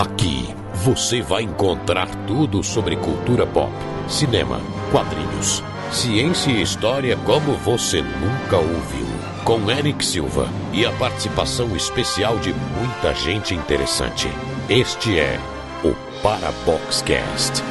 Aqui você vai encontrar tudo sobre cultura pop, cinema, quadrinhos, ciência e história como você nunca ouviu. Com Eric Silva e a participação especial de muita gente interessante. Este é o Paraboxcast.